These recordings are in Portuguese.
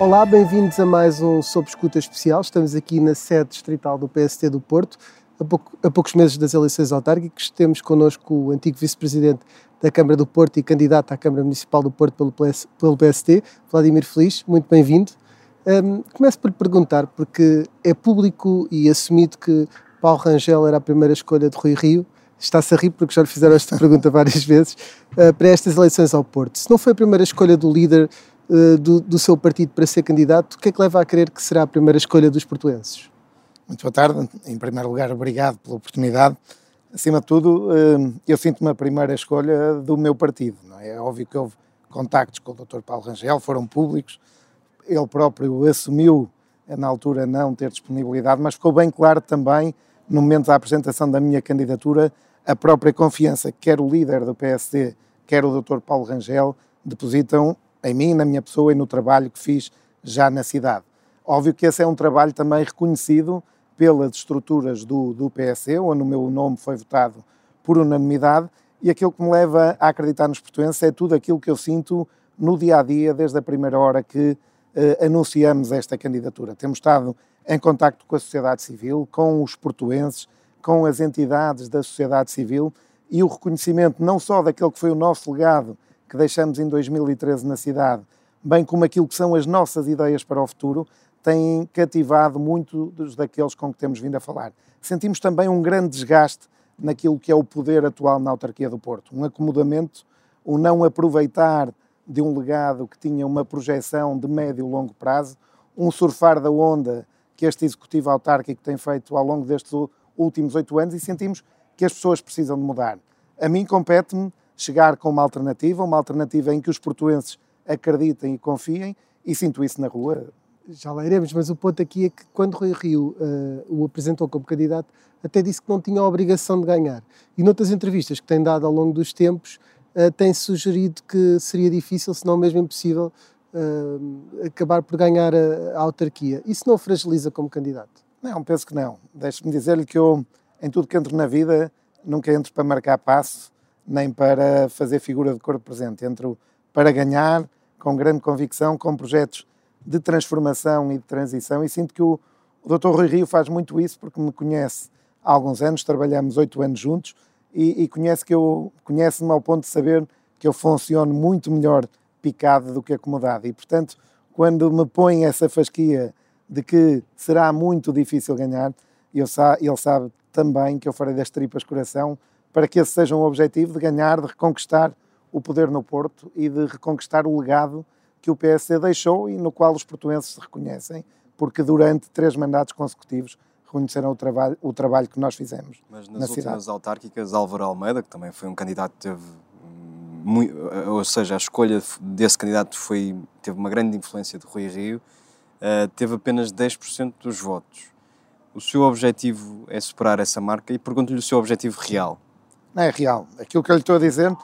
Olá, bem-vindos a mais um Sob Escuta Especial. Estamos aqui na sede distrital do PST do Porto. A, pouco, a poucos meses das eleições autárquicas, temos connosco o antigo vice-presidente da Câmara do Porto e candidato à Câmara Municipal do Porto pelo, PS, pelo PST, Vladimir Feliz. Muito bem-vindo. Um, começo por lhe perguntar, porque é público e assumido que Paulo Rangel era a primeira escolha de Rui Rio. Está-se a rir porque já lhe fizeram esta pergunta várias vezes uh, para estas eleições ao Porto. Se não foi a primeira escolha do líder uh, do, do, seu partido para ser candidato, o que é que leva a crer que será a primeira escolha dos portuenses? Muito boa tarde. Em primeiro lugar, obrigado pela oportunidade. Acima de tudo, uh, eu sinto-me a primeira escolha do meu partido. É? é óbvio que houve contactos com o Dr. Paulo Rangel, foram públicos. Ele próprio assumiu, na altura, não ter disponibilidade, mas ficou bem claro também, no momento da apresentação da minha candidatura, a própria confiança que quer o líder do PSD, quer o Dr. Paulo Rangel, depositam em mim, na minha pessoa e no trabalho que fiz já na cidade. Óbvio que esse é um trabalho também reconhecido pelas estruturas do, do PSD, onde o meu nome foi votado por unanimidade, e aquilo que me leva a acreditar nos portuenses é tudo aquilo que eu sinto no dia a dia, desde a primeira hora que eh, anunciamos esta candidatura. Temos estado em contacto com a sociedade civil, com os portuenses, com as entidades da sociedade civil e o reconhecimento não só daquele que foi o nosso legado que deixamos em 2013 na cidade, bem como aquilo que são as nossas ideias para o futuro, tem cativado muitos daqueles com que temos vindo a falar. Sentimos também um grande desgaste naquilo que é o poder atual na autarquia do Porto, um acomodamento, o não aproveitar de um legado que tinha uma projeção de médio e longo prazo, um surfar da onda que este executivo autárquico tem feito ao longo destes últimos oito anos e sentimos que as pessoas precisam de mudar. A mim compete-me chegar com uma alternativa, uma alternativa em que os portuenses acreditem e confiem, e sinto isso na rua. Já lá iremos, mas o ponto aqui é que quando Rui Rio uh, o apresentou como candidato, até disse que não tinha a obrigação de ganhar. E noutras entrevistas que tem dado ao longo dos tempos, uh, tem sugerido que seria difícil, se não mesmo impossível, uh, acabar por ganhar a, a autarquia. Isso não o fragiliza como candidato? Não, penso que não. Deixe-me dizer-lhe que eu, em tudo que entro na vida, nunca entro para marcar passo, nem para fazer figura de corpo presente. Entro para ganhar, com grande convicção, com projetos de transformação e de transição, e sinto que o, o Dr. Rui Rio faz muito isso porque me conhece há alguns anos, trabalhamos oito anos juntos, e, e conhece que eu conhece-me ao ponto de saber que eu funciono muito melhor picado do que acomodado. E, portanto, quando me põe essa fasquia de que será muito difícil ganhar, e ele sabe também que eu farei das tripas coração para que esse seja um objetivo de ganhar, de reconquistar o poder no Porto e de reconquistar o legado que o PSD deixou e no qual os portuenses se reconhecem, porque durante três mandatos consecutivos reconheceram o trabalho, o trabalho que nós fizemos. Mas nas na últimas cidade. autárquicas, Álvaro Almeida, que também foi um candidato que teve muito, ou seja, a escolha desse candidato foi, teve uma grande influência de Rui Rio, uh, teve apenas 10% dos votos. O seu objetivo é superar essa marca e pergunto-lhe o seu objetivo real. Não é real. Aquilo que eu lhe estou a dizer,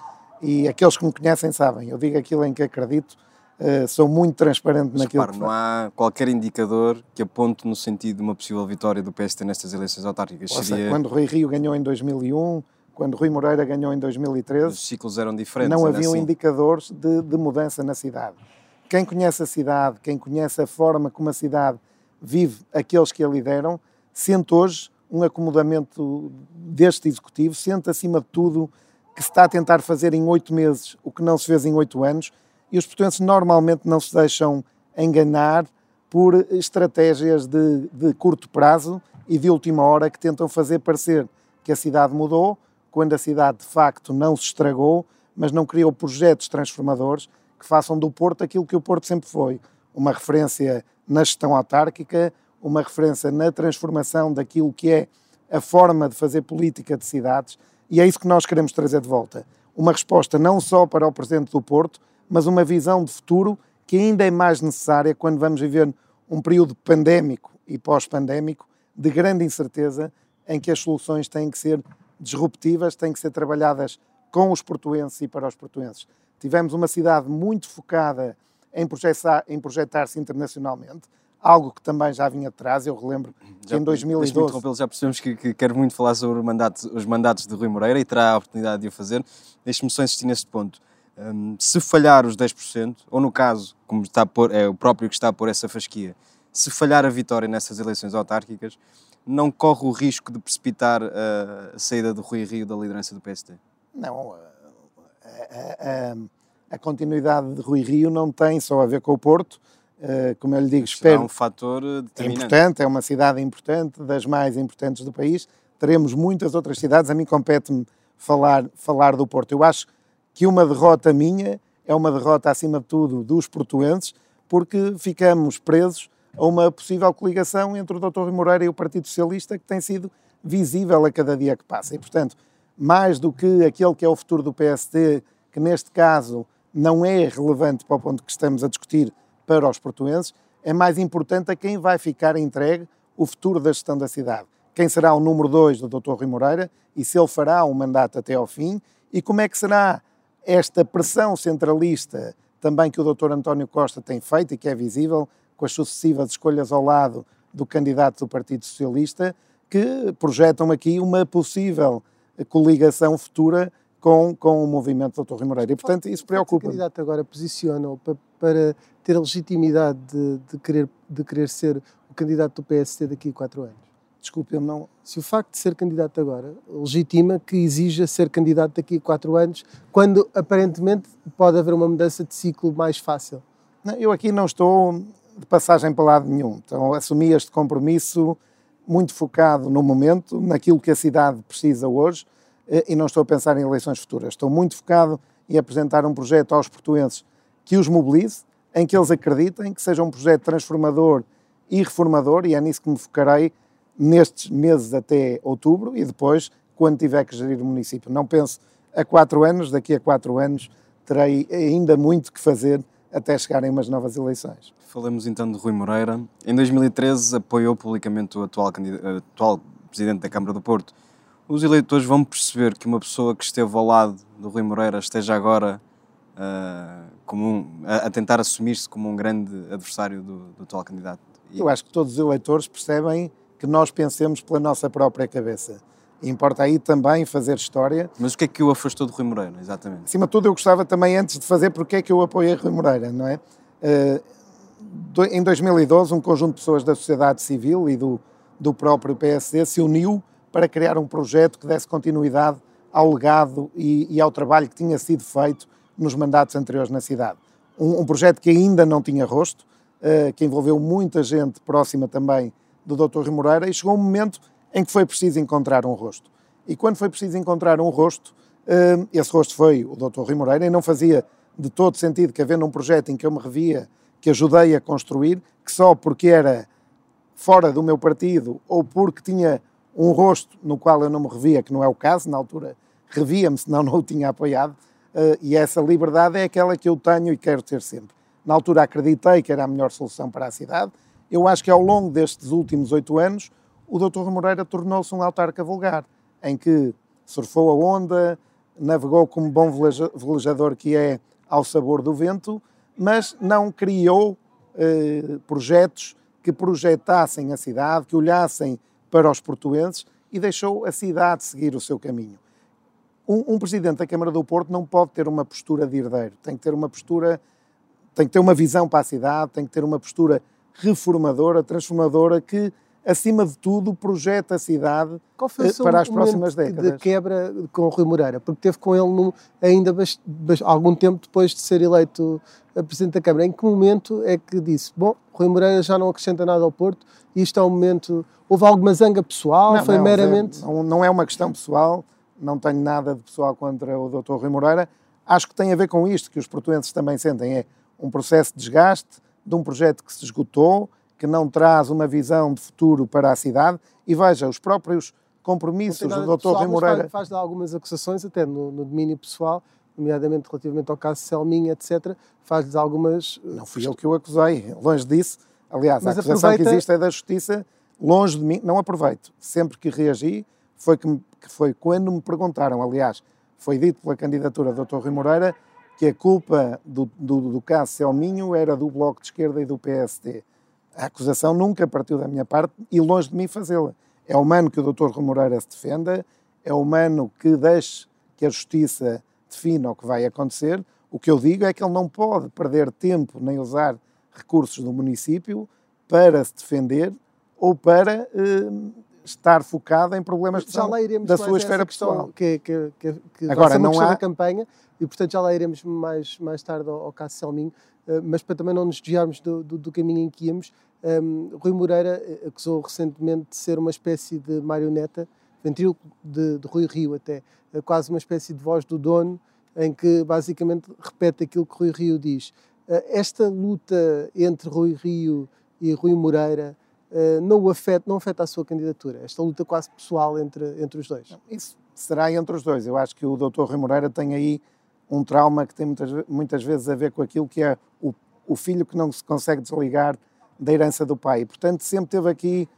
e aqueles que me conhecem sabem, eu digo aquilo em que acredito, uh, sou muito transparente Mas, naquilo repare, que não há qualquer indicador que aponte no sentido de uma possível vitória do PST nestas eleições autárquicas. Seria... Seja, quando Rui Rio ganhou em 2001, quando Rui Moreira ganhou em 2013, os ciclos eram diferentes. Não haviam assim. indicadores de, de mudança na cidade. Quem conhece a cidade, quem conhece a forma como a cidade vive aqueles que a lideram, sente hoje um acomodamento deste executivo, sente acima de tudo que se está a tentar fazer em oito meses o que não se fez em oito anos e os portugueses normalmente não se deixam enganar por estratégias de, de curto prazo e de última hora que tentam fazer parecer que a cidade mudou, quando a cidade de facto não se estragou, mas não criou projetos transformadores que façam do Porto aquilo que o Porto sempre foi, uma referência na gestão autárquica, uma referência na transformação daquilo que é a forma de fazer política de cidades, e é isso que nós queremos trazer de volta. Uma resposta não só para o presente do Porto, mas uma visão de futuro que ainda é mais necessária quando vamos viver um período pandémico e pós-pandémico de grande incerteza, em que as soluções têm que ser disruptivas, têm que ser trabalhadas com os portuenses e para os portuenses. Tivemos uma cidade muito focada em projetar-se projetar internacionalmente, algo que também já vinha atrás. Eu relembro que já, em 2012. Já percebemos que, que quer muito falar sobre mandatos, os mandatos de Rui Moreira e terá a oportunidade de o fazer. Deixe-me só insistir neste ponto. Um, se falhar os 10%, ou no caso, como está a pôr, é o próprio que está a pôr essa fasquia, se falhar a vitória nessas eleições autárquicas, não corre o risco de precipitar a, a saída do Rui Rio da liderança do PSD? Não, a, a, a, continuidade de Rui Rio não tem só a ver com o Porto, uh, como eu lhe digo, Será espero. É um fator determinante. É importante, é uma cidade importante, das mais importantes do país. Teremos muitas outras cidades, a mim compete-me falar, falar do Porto. Eu acho que uma derrota minha é uma derrota, acima de tudo, dos portuenses, porque ficamos presos a uma possível coligação entre o Dr. Rui Moreira e o Partido Socialista, que tem sido visível a cada dia que passa. E, portanto, mais do que aquele que é o futuro do PST, que neste caso não é relevante para o ponto que estamos a discutir para os portuenses, é mais importante a quem vai ficar entregue o futuro da gestão da cidade. Quem será o número 2 do Dr. Rui Moreira e se ele fará um mandato até ao fim e como é que será esta pressão centralista também que o Dr. António Costa tem feito e que é visível com as sucessivas escolhas ao lado do candidato do Partido Socialista, que projetam aqui uma possível coligação futura com, com o movimento do Dr. Rui Moreira. E, portanto, isso preocupa. O candidato agora posiciona para, para ter a legitimidade de, de, querer, de querer ser o candidato do PSD daqui a quatro anos? Desculpe, não. Se o facto de ser candidato agora legitima que exija ser candidato daqui a quatro anos, quando aparentemente pode haver uma mudança de ciclo mais fácil? Não, eu aqui não estou de passagem para lado nenhum. Então, assumi este compromisso muito focado no momento, naquilo que a cidade precisa hoje, eh, e não estou a pensar em eleições futuras. Estou muito focado em apresentar um projeto aos portuenses que os mobilize, em que eles acreditem, que seja um projeto transformador e reformador, e é nisso que me focarei nestes meses até outubro e depois, quando tiver que gerir o município. Não penso a quatro anos, daqui a quatro anos terei ainda muito que fazer até chegarem umas novas eleições. Falemos então de Rui Moreira. Em 2013 apoiou publicamente o atual, atual Presidente da Câmara do Porto. Os eleitores vão perceber que uma pessoa que esteve ao lado do Rui Moreira esteja agora uh, como um, a, a, tentar assumir-se como um grande adversário do, do atual candidato. Eu acho que todos os eleitores percebem que nós pensemos pela nossa própria cabeça. Importa aí também fazer história. Mas o que é que o afastou de Rui Moreira, exatamente? Acima de tudo, eu gostava também, antes de fazer, porque é que eu apoiei Rui Moreira, não é? Uh, em 2012, um conjunto de pessoas da sociedade civil e do, do próprio PSD se uniu para criar um projeto que desse continuidade ao legado e, e ao trabalho que tinha sido feito nos mandatos anteriores na cidade. Um, um projeto que ainda não tinha rosto, uh, que envolveu muita gente próxima também do Dr. Rui Moreira e chegou um momento em que foi preciso encontrar um rosto. E quando foi preciso encontrar um rosto, eh, esse rosto foi o Dr. Rui Moreira e não fazia de todo sentido que havendo um projeto em que eu me revia, que ajudei a construir, que só porque era fora do meu partido ou porque tinha um rosto no qual eu não me revia, que não é o caso, na altura revia-me, senão não o tinha apoiado, e essa liberdade é aquela que eu tenho e quero ter sempre. Na altura acreditei que era a melhor solução para a cidade, eu acho que ao longo destes últimos oito anos, o Dr. Moreira tornou-se um autarca vulgar, em que surfou a onda, navegou como bom velejador que é ao sabor do vento, mas não criou eh, projetos que projetassem a cidade, que olhassem para os portuenses e deixou a cidade seguir o seu caminho. Um, um, presidente da Câmara do Porto não pode ter uma postura de herdeiro, tem que ter uma postura, tem que ter uma visão para a cidade, tem que ter uma postura reformadora, transformadora, que, acima de tudo, projeta a cidade eh, para as próximas décadas. de quebra com o Rui Moreira? Porque teve com ele no, ainda algum tempo depois de ser eleito Presidente da Câmara. Em que momento é que disse, bom, Rui Moreira já não acrescenta nada ao Porto e isto é um momento... Houve alguma zanga pessoal? Não, foi não, meramente... Não, não é uma questão pessoal, não tenho nada de pessoal contra o Dr. Rui Moreira. Acho que tem a ver com isto que os portuenses também sentem, é um processo de desgaste, de um projeto que se esgotou, que não traz uma visão de futuro para a cidade. E veja, os próprios compromissos do Dr. Rui Moreira. Faz, algumas acusações, até no, no, domínio pessoal, nomeadamente relativamente ao caso Selminha, etc. Faz-lhes algumas. Não fui eu que o acusei, longe disso. Aliás, Mas a acusação aproveita... que existe é da Justiça, longe de mim, não aproveito. Sempre que reagi, foi, que, que foi quando me perguntaram, aliás, foi dito pela candidatura do Dr. Rui Moreira que a culpa do, do, do caso Selminho era do Bloco de Esquerda e do PSD. A acusação nunca partiu da minha parte e longe de mim fazê-la. É humano que o Dr. Rui Moreira se defenda, é humano que deixe que a Justiça defina o que vai acontecer. O que eu digo é que ele não pode perder tempo nem usar recursos do município para se defender ou para uh, estar focado em problemas iremos da sua esfera pessoal. Que, que, que, que Agora, não há... campanha e, portanto, já lá iremos mais, mais tarde ao, ao caso Selminho, uh, mas para também não nos desviarmos do, do, do caminho em que íamos, um, ehm, Rui Moreira eh, acusou recentemente de ser uma espécie de marioneta, ventríloco de, de Rui Rio até, quase uma espécie de voz do dono, em que basicamente repete aquilo que Rui Rio diz. Esta luta entre Rui Rio e Rui Moreira uh, não, afeta, não afeta a sua candidatura, esta luta quase pessoal entre, entre os dois? Isso será entre os dois. Eu acho que o Dr. Rui Moreira tem aí um trauma que tem muitas, muitas vezes a ver com aquilo que é o, o filho que não se consegue desligar da herança do pai. Portanto, sempre teve aqui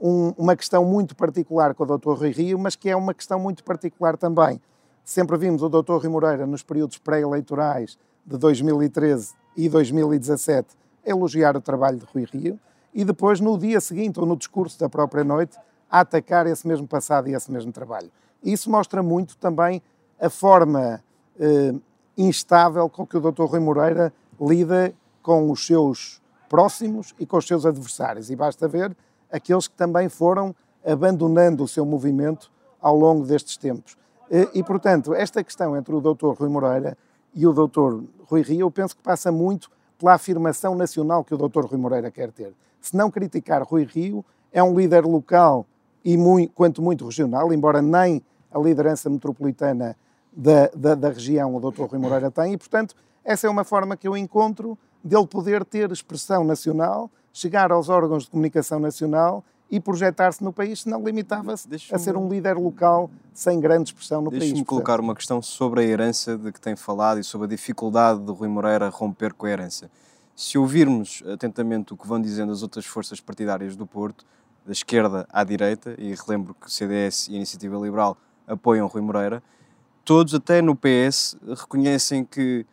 um, uma questão muito particular com o Dr. Rui Rio, mas que é uma questão muito particular também. Sempre vimos o Dr. Rui Moreira nos períodos pré-eleitorais de 2013 e 2017 elogiar o trabalho de Rui Rio e depois, no dia seguinte ou no discurso da própria noite, a atacar esse mesmo passado e esse mesmo trabalho. Isso mostra muito também a forma eh, instável com que o Dr. Rui Moreira lida com os seus próximos e com os seus adversários. E basta ver aqueles que também foram abandonando o seu movimento ao longo destes tempos. Eh, e, portanto, esta questão entre o Dr. Rui Moreira e o Dr. Rui Rio, eu penso que passa muito pela afirmação nacional que o Dr. Rui Moreira quer ter. Se não criticar Rui Rio, é um líder local e muito, quanto muito regional, embora nem a liderança metropolitana da, da, da região o Dr. Rui Moreira tem, e portanto essa é uma forma que eu encontro dele poder ter expressão nacional, chegar aos órgãos de comunicação nacional e projetar-se no país, senão limitava-se a ser um líder local sem grande expressão no país. Deixe-me colocar uma questão sobre a herança de que tem falado e sobre a dificuldade de Rui Moreira romper com a herança. Se ouvirmos atentamente o que vão dizendo as outras forças partidárias do Porto, da esquerda à direita, e relembro que CDS e Iniciativa Liberal apoiam Rui Moreira, todos, até no PS, reconhecem que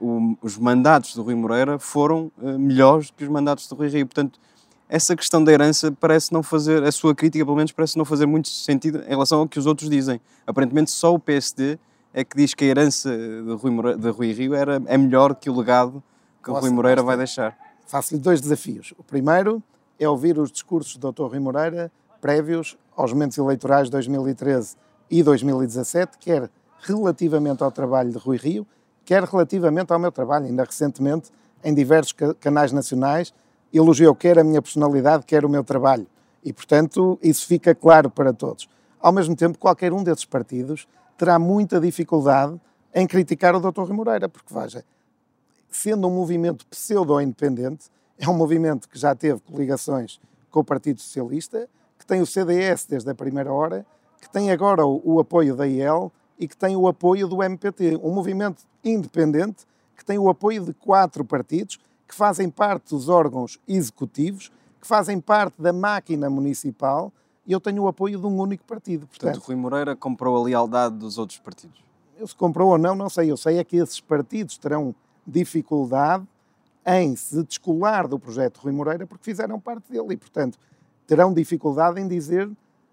o, os mandatos de Rui Moreira foram uh, melhores do que os mandatos de Rui Rio. Portanto, essa questão da herança parece não fazer, a sua crítica pelo menos parece não fazer muito sentido em relação ao que os outros dizem. Aparentemente só o PSD é que diz que a herança de Rui, Moreira, de Rui Rio era, é melhor que o legado que o Rui Moreira vai deixar. Faço-lhe dois desafios. O primeiro é ouvir os discursos do Dr. Rui Moreira prévios aos momentos eleitorais de 2013 e 2017, quer relativamente ao trabalho de Rui Rio, quer relativamente ao meu trabalho. Ainda recentemente, em diversos canais nacionais, elogiou quer a minha personalidade, quer o meu trabalho. E, portanto, isso fica claro para todos. Ao mesmo tempo, qualquer um desses partidos terá muita dificuldade em criticar o Dr. Rui Moreira, porque, veja, sendo um movimento pseudo-independente, é um movimento que já teve coligações com o Partido Socialista, que tem o CDS desde a primeira hora, que tem agora o, o apoio da IEL e que tem o apoio do MPT. Um movimento independente que tem o apoio de quatro partidos que fazem parte dos órgãos executivos, que fazem parte da máquina municipal e eu tenho o apoio de um único partido. Portanto, Portanto Rui Moreira comprou a lealdade dos outros partidos? Eu se comprou ou não, não sei. Eu sei é que esses partidos terão dificuldade em se descolar do projeto Rui Moreira porque fizeram parte dele e, portanto, terão dificuldade em dizer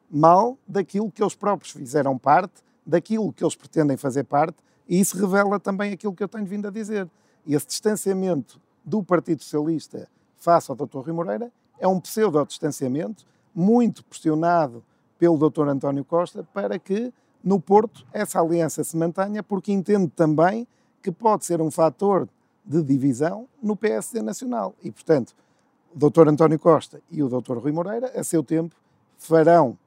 mal daquilo que eles próprios fizeram parte, daquilo que eles pretendem fazer parte, e isso revela também aquilo que eu tenho vindo a dizer. Esse distanciamento do Partido Socialista face ao Dr. Rui Moreira é um pseudo-distanciamento muito pressionado pelo Dr. António Costa para que no Porto essa aliança se mantenha, porque entende também que pode ser um fator de divisão no PSD Nacional. E, portanto, o Dr. António Costa e o Dr. Rui Moreira, a seu tempo, farão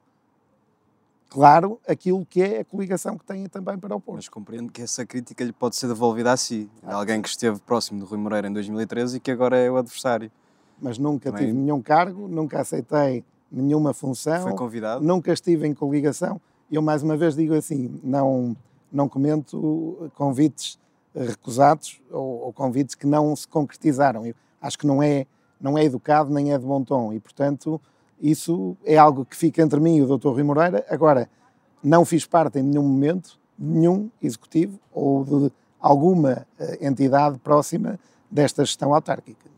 claro aquilo que é a coligação que têm também para o Porto. Mas compreendo que essa crítica lhe pode ser devolvida a si, ah, alguém que esteve próximo de Rui Moreira em 2013 e que agora é o adversário. Mas nunca também... tive nenhum cargo, nunca aceitei nenhuma função. Foi convidado? Nunca estive em coligação. Eu, mais uma vez, digo assim, não, não comento convites recusados ou, ou convites que não se concretizaram. Eu acho que não é, não é educado nem é de bom tom e, portanto, isso é algo que fica entre mim e o Dr. Rui Moreira. Agora, não fiz parte em nenhum momento de nenhum executivo ou de alguma uh, entidade próxima desta gestão autárquica.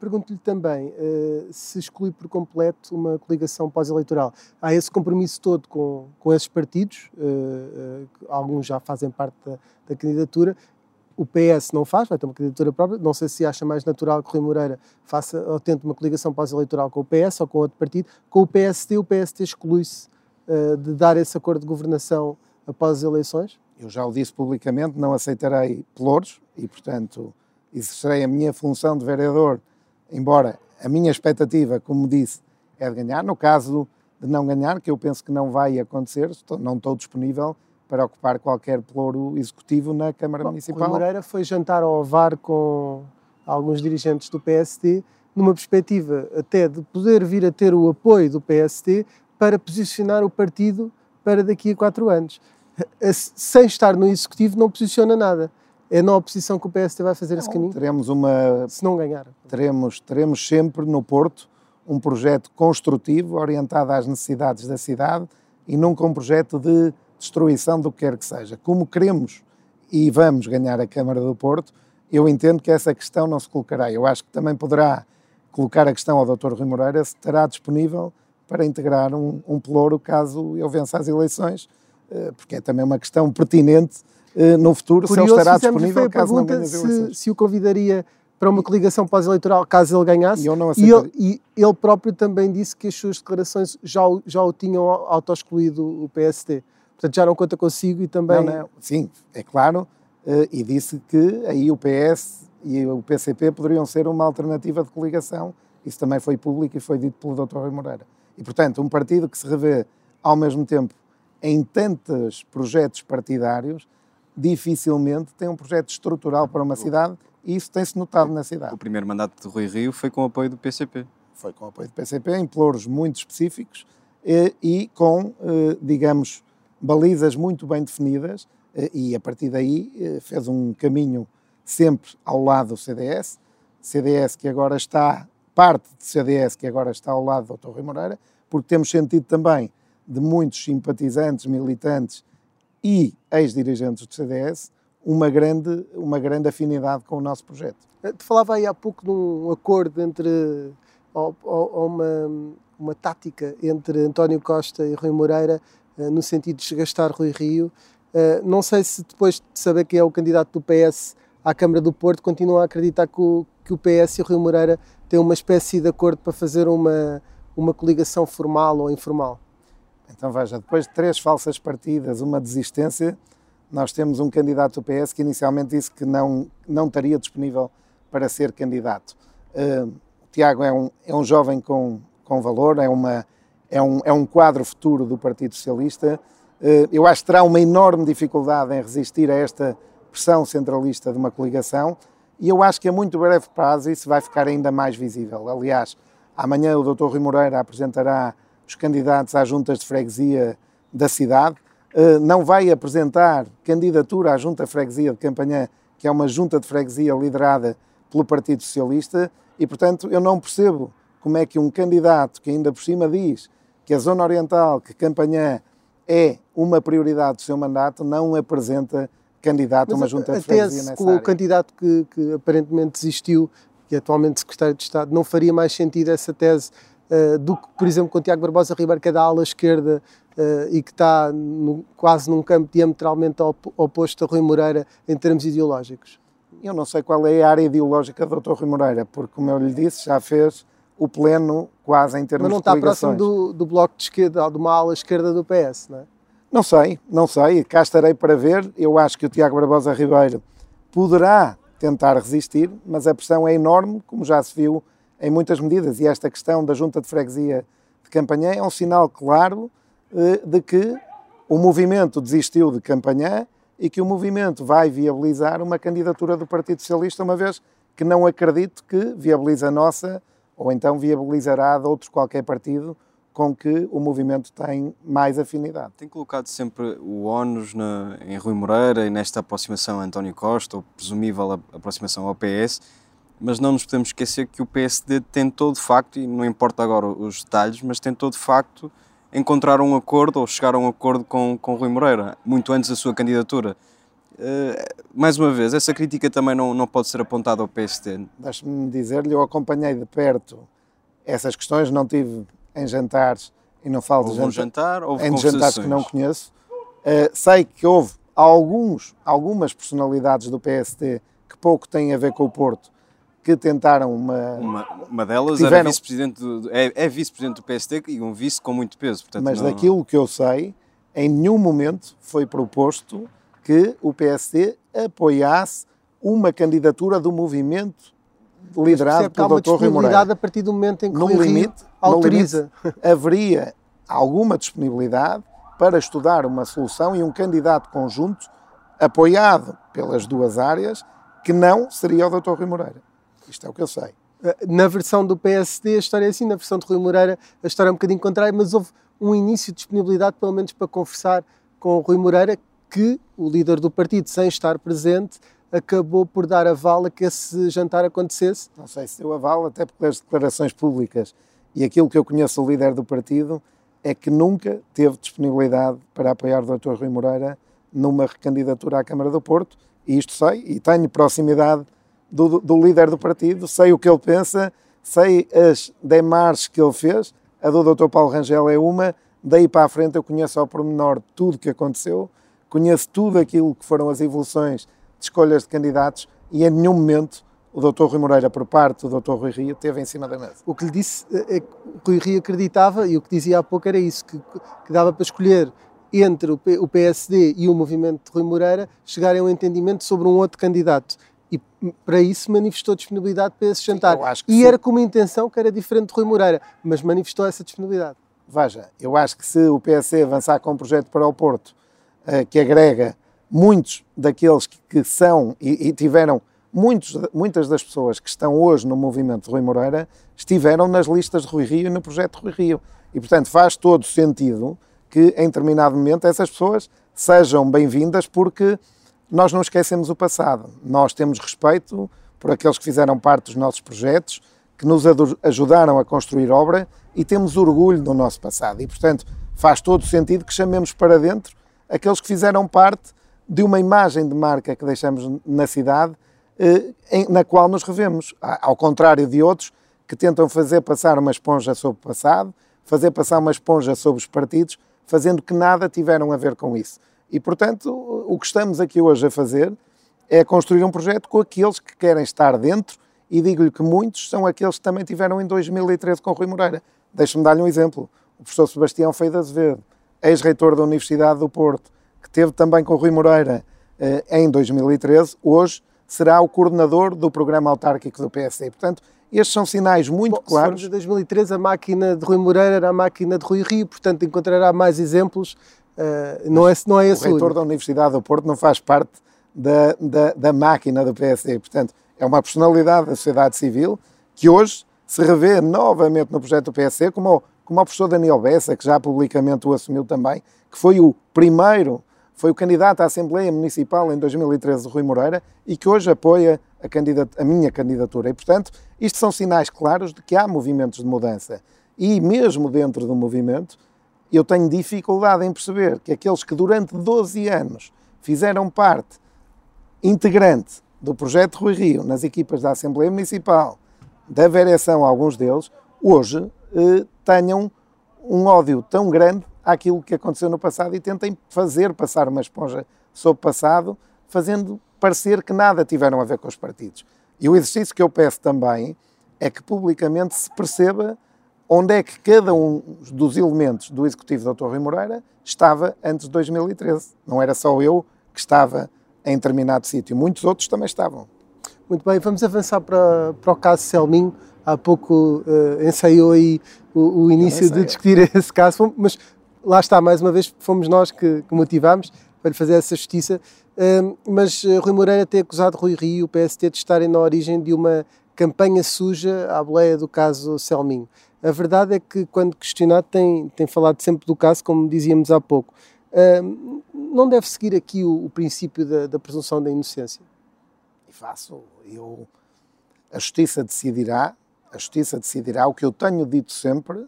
Pergunto-lhe também uh, se exclui por completo uma coligação pós-eleitoral. Há esse compromisso todo com, com esses partidos, alguns já fazem parte da, da candidatura, o PS não faz, vai ter uma candidatura própria. Não sei se acha mais natural que Rui Moreira faça ou tente uma coligação pós-eleitoral com o PS ou com outro partido. Com o PSD, o PSD exclui-se de dar esse acordo de governação após as eleições? Eu já o disse publicamente, não aceitarei pelouros e, portanto, exercerei a minha função de vereador, embora a minha expectativa, como disse, é de ganhar. No caso de não ganhar, que eu penso que não vai acontecer, estou, não estou disponível para ocupar qualquer ploro executivo na Câmara Bom, Municipal. O Moreira foi jantar ao VAR com alguns dirigentes do PSD, numa perspectiva até de poder vir a ter o apoio do PSD para posicionar o partido para daqui a quatro anos. Sem estar no executivo, não posiciona nada. É na oposição que o PSD vai fazer não, esse caminho? Teremos uma. Se não ganhar. Teremos, teremos sempre no Porto um projeto construtivo, orientado às necessidades da cidade e nunca um projeto de destruição do que quer que seja. Como queremos e vamos ganhar a Câmara do Porto, eu entendo que essa questão não se colocará. Eu acho que também poderá colocar a questão ao Dr. Rui Moreira se estará disponível para integrar um, um pelouro caso eu vença as eleições, eh, porque é também uma questão pertinente no futuro, Curioso, se ele estará disponível caso não ganhe as eleições. Se, se o convidaria para uma coligação pós-eleitoral, caso ele ganhasse. E, eu não e, ele, e ele próprio também disse que as suas declarações já, já o tinham auto-excluído o PSD. Portanto, já não conta consigo e também. Não, não. Sim, é claro. Eh, e disse que aí o PS e o PCP poderiam ser uma alternativa de coligação. Isso também foi público e foi dito pelo Dr. Rui Moreira. E, portanto, um partido que se revê ao mesmo tempo em tantos projetos partidários, dificilmente tem um projeto estrutural para uma cidade e isso tem-se notado na cidade. O primeiro mandato de Rui Rio foi com o apoio do PCP. Foi com o apoio do PCP, em pelouros muito específicos e, e com, eh, digamos, balizas muito bem definidas eh, e a partir daí eh, fez um caminho sempre ao lado do CDS, CDS que agora está, parte do CDS que agora está ao lado do Dr. Rui Moreira, porque temos sentido também de muitos simpatizantes, militantes e ex-dirigentes do CDS uma grande, uma grande afinidade com o nosso projeto. Eh, te falava aí há pouco de um acordo entre, ou, ou uma, uma tática entre António Costa e Rui Moreira eh, no sentido de desgastar Rui Rio. Eh, não sei se depois de saber que é o candidato do PS à Câmara do Porto, continua a acreditar que o, que o PS e o Rui Moreira têm uma espécie de acordo para fazer uma, uma coligação formal ou informal. Então veja, depois de três falsas partidas, uma desistência, nós temos um candidato do PS que inicialmente disse que não, não estaria disponível para ser candidato. Uh, o Tiago é um, é um jovem com, com valor, é, uma, é, um, é um quadro futuro do Partido Socialista. Uh, eu acho que terá uma enorme dificuldade em resistir a esta pressão centralista de uma coligação e eu acho que a muito breve prazo isso vai ficar ainda mais visível. Aliás, amanhã o Dr. Rui Moreira apresentará os candidatos às juntas de freguesia da cidade eh, não vai apresentar candidatura à Junta Freguesia de Campanhã, que é uma junta de freguesia liderada pelo Partido Socialista, e portanto eu não percebo como é que um candidato que ainda por cima diz que a Zona Oriental, que Campanhã é uma prioridade do seu mandato, não apresenta candidato Mas a uma junta de freguesia nessa área. o candidato que, que aparentemente desistiu, que é atualmente secretário de Estado, não faria mais sentido essa tese uh, do que, por exemplo, com Tiago Barbosa Ribeiro, que é da ala esquerda uh, e que está no, quase num campo diametralmente op oposto a Rui Moreira em termos ideológicos? Eu não sei qual é a área ideológica do Dr. Rui Moreira, porque, como eu lhe disse, já fez o pleno quase em termos Mas não de está próximo do, do bloco de esquerda, de uma ala esquerda do PS, não é? Não sei, não sei, cá estarei para ver. Eu acho que o Tiago Barbosa Ribeiro poderá tentar resistir, mas a pressão é enorme, como já se viu em muitas medidas. E esta questão da Junta de Freguesia de Campanhã é um sinal claro eh, de que o movimento desistiu de Campanhã e que o movimento vai viabilizar uma candidatura do Partido Socialista, uma vez que não acredito que viabilize a nossa ou então viabilizará de outro qualquer partido com que o movimento tem mais afinidade. Tem colocado sempre o ónus em Rui Moreira e nesta aproximação a António Costa, ou presumível aproximação ao PS, mas não nos podemos esquecer que o PSD tentou de facto, e não importa agora os detalhes, mas tentou de facto encontrar um acordo ou chegar a um acordo com, com Rui Moreira, muito antes da sua candidatura. Uh, mais uma vez, essa crítica também não, não pode ser apontada ao PSD. Deixe-me dizer-lhe, eu acompanhei de perto essas questões, não tive em jantares e não falo houve de um jantar, houve em jantares que não conheço. Uh, sei que houve alguns, algumas personalidades do PSD que pouco têm a ver com o Porto, que tentaram uma. Uma, uma delas tiveram, era vice-presidente do, é, é vice-presidente do PSD e um vice com muito peso. Portanto, mas não... daquilo que eu sei, em nenhum momento foi proposto que o PSD apoiasse uma candidatura do movimento liderado pelo Dr. Rui Moreira. a partir do momento em que no o limite, autoriza. No limite, haveria alguma disponibilidade para estudar uma solução e um candidato conjunto apoiado pelas duas áreas que não seria o Dr. Rui Moreira. Isto é o que eu sei. Eh, na versão do PSD a história é assim, na versão de Rui Moreira a história é um bocadinho contrária, mas houve um início de disponibilidade, pelo menos para conversar com o Rui Moreira, que o líder do partido, sem estar presente, acabou por dar aval a que esse jantar acontecesse? Não sei se deu aval, até porque as declarações públicas e aquilo que eu conheço o líder do partido é que nunca teve disponibilidade para apoiar o Dr. Rui Moreira numa recandidatura à Câmara do Porto, e isto sei, e tenho proximidade do, do líder do partido, sei o que ele pensa, sei as demarches que ele fez, a do Dr. Paulo Rangel é uma, daí para a frente eu conheço ao pormenor tudo o que aconteceu, conheço tudo aquilo que foram as evoluções de escolhas de candidatos e em nenhum momento o Dr. Rui Moreira, por parte do Dr. Rui Rio, teve em cima da mesa. O que lhe disse é que Rui Rio acreditava, e o que dizia há pouco era isso, que, que dava para escolher entre o PSD e o movimento de Rui Moreira chegarem a um entendimento sobre um outro candidato. E para isso manifestou disponibilidade para esse jantar. Sim, e sim. era com uma intenção que era diferente de Rui Moreira, mas manifestou essa disponibilidade. Veja, eu acho que se o PSD avançar com um projeto para o Porto, uh, que agrega muitos daqueles que, são e, e tiveram muitos, muitas das pessoas que estão hoje no movimento de Rui Moreira estiveram nas listas de Rui Rio e no projeto de Rui Rio. E, portanto, faz todo sentido que, em determinado momento, essas pessoas sejam bem-vindas porque nós não esquecemos o passado. Nós temos respeito por aqueles que fizeram parte dos nossos projetos, que nos ajudaram a construir obra e temos orgulho do nosso passado. E, portanto, faz todo sentido que chamemos para dentro aqueles que fizeram parte de uma imagem de marca que deixamos na cidade, eh, na qual nos revemos, ao contrário de outros que tentam fazer passar uma esponja sobre o passado, fazer passar uma esponja sobre os partidos, fazendo que nada tiveram a ver com isso. E, portanto, o que estamos aqui hoje a fazer é construir um projeto com aqueles que querem estar dentro, e digo-lhe que muitos são aqueles que também tiveram em 2013 com Rui Moreira. Deixe-me dar-lhe um exemplo. O professor Sebastião Feio de Azevedo, ex-reitor da Universidade do Porto, que teve também com Rui Moreira eh, em 2013, hoje será o coordenador do programa autárquico do PSD. Portanto, estes são sinais muito Bom, claros. Se em 2013 a máquina de Rui Moreira era a máquina de Rui Rio, portanto encontrará mais exemplos. Uh, não, é, não é esse o reitor da Universidade do Porto não faz parte da, da, da máquina do PSD. Portanto, é uma personalidade da sociedade civil que hoje se revê novamente no projeto do PSD, como, como o professor Daniel Bessa, que já publicamente o assumiu também, que foi o primeiro foi o candidato à Assembleia Municipal em 2013 Rui Moreira e que hoje apoia a, a, minha candidatura. E, portanto, isto são sinais claros de que há movimentos de mudança. E mesmo dentro do movimento, eu tenho dificuldade em perceber que aqueles que durante 12 anos fizeram parte integrante do projeto Rui Rio nas equipas da Assembleia Municipal, da vereação, alguns deles, hoje eh, tenham um ódio tão grande àquilo que aconteceu no passado e tentem fazer passar uma esponja sobre o passado, fazendo parecer que nada tiveram a ver com os partidos. E o exercício que eu peço também é que publicamente se perceba onde é que cada um dos elementos do Executivo Dr. Rui Moreira estava antes de 2013. Não era só eu que estava em determinado sítio, muitos outros também estavam. Muito bem, vamos avançar para, para o caso Selminho. Há pouco uh, ensaiou aí o, o início de discutir esse caso, mas lá está, mais uma vez, fomos nós que, que motivámos para lhe fazer essa justiça. Uh, mas uh, Rui Moreira tem acusado Rui Rio e o PST de estarem na origem de uma campanha suja à boleia do caso Selminho. A verdade é que, quando questionado, tem, tem falado sempre do caso, como dizíamos há pouco. Uh, não deve seguir aqui o, o princípio da, da, presunção da inocência? E faço. Eu, a justiça decidirá, a justiça decidirá. O que eu tenho dito sempre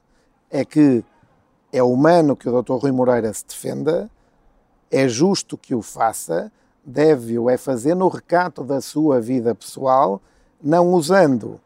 é que é humano que o Dr. Rui Moreira se defenda, é justo que o faça, deve-o é fazer no recato da sua vida pessoal, não usando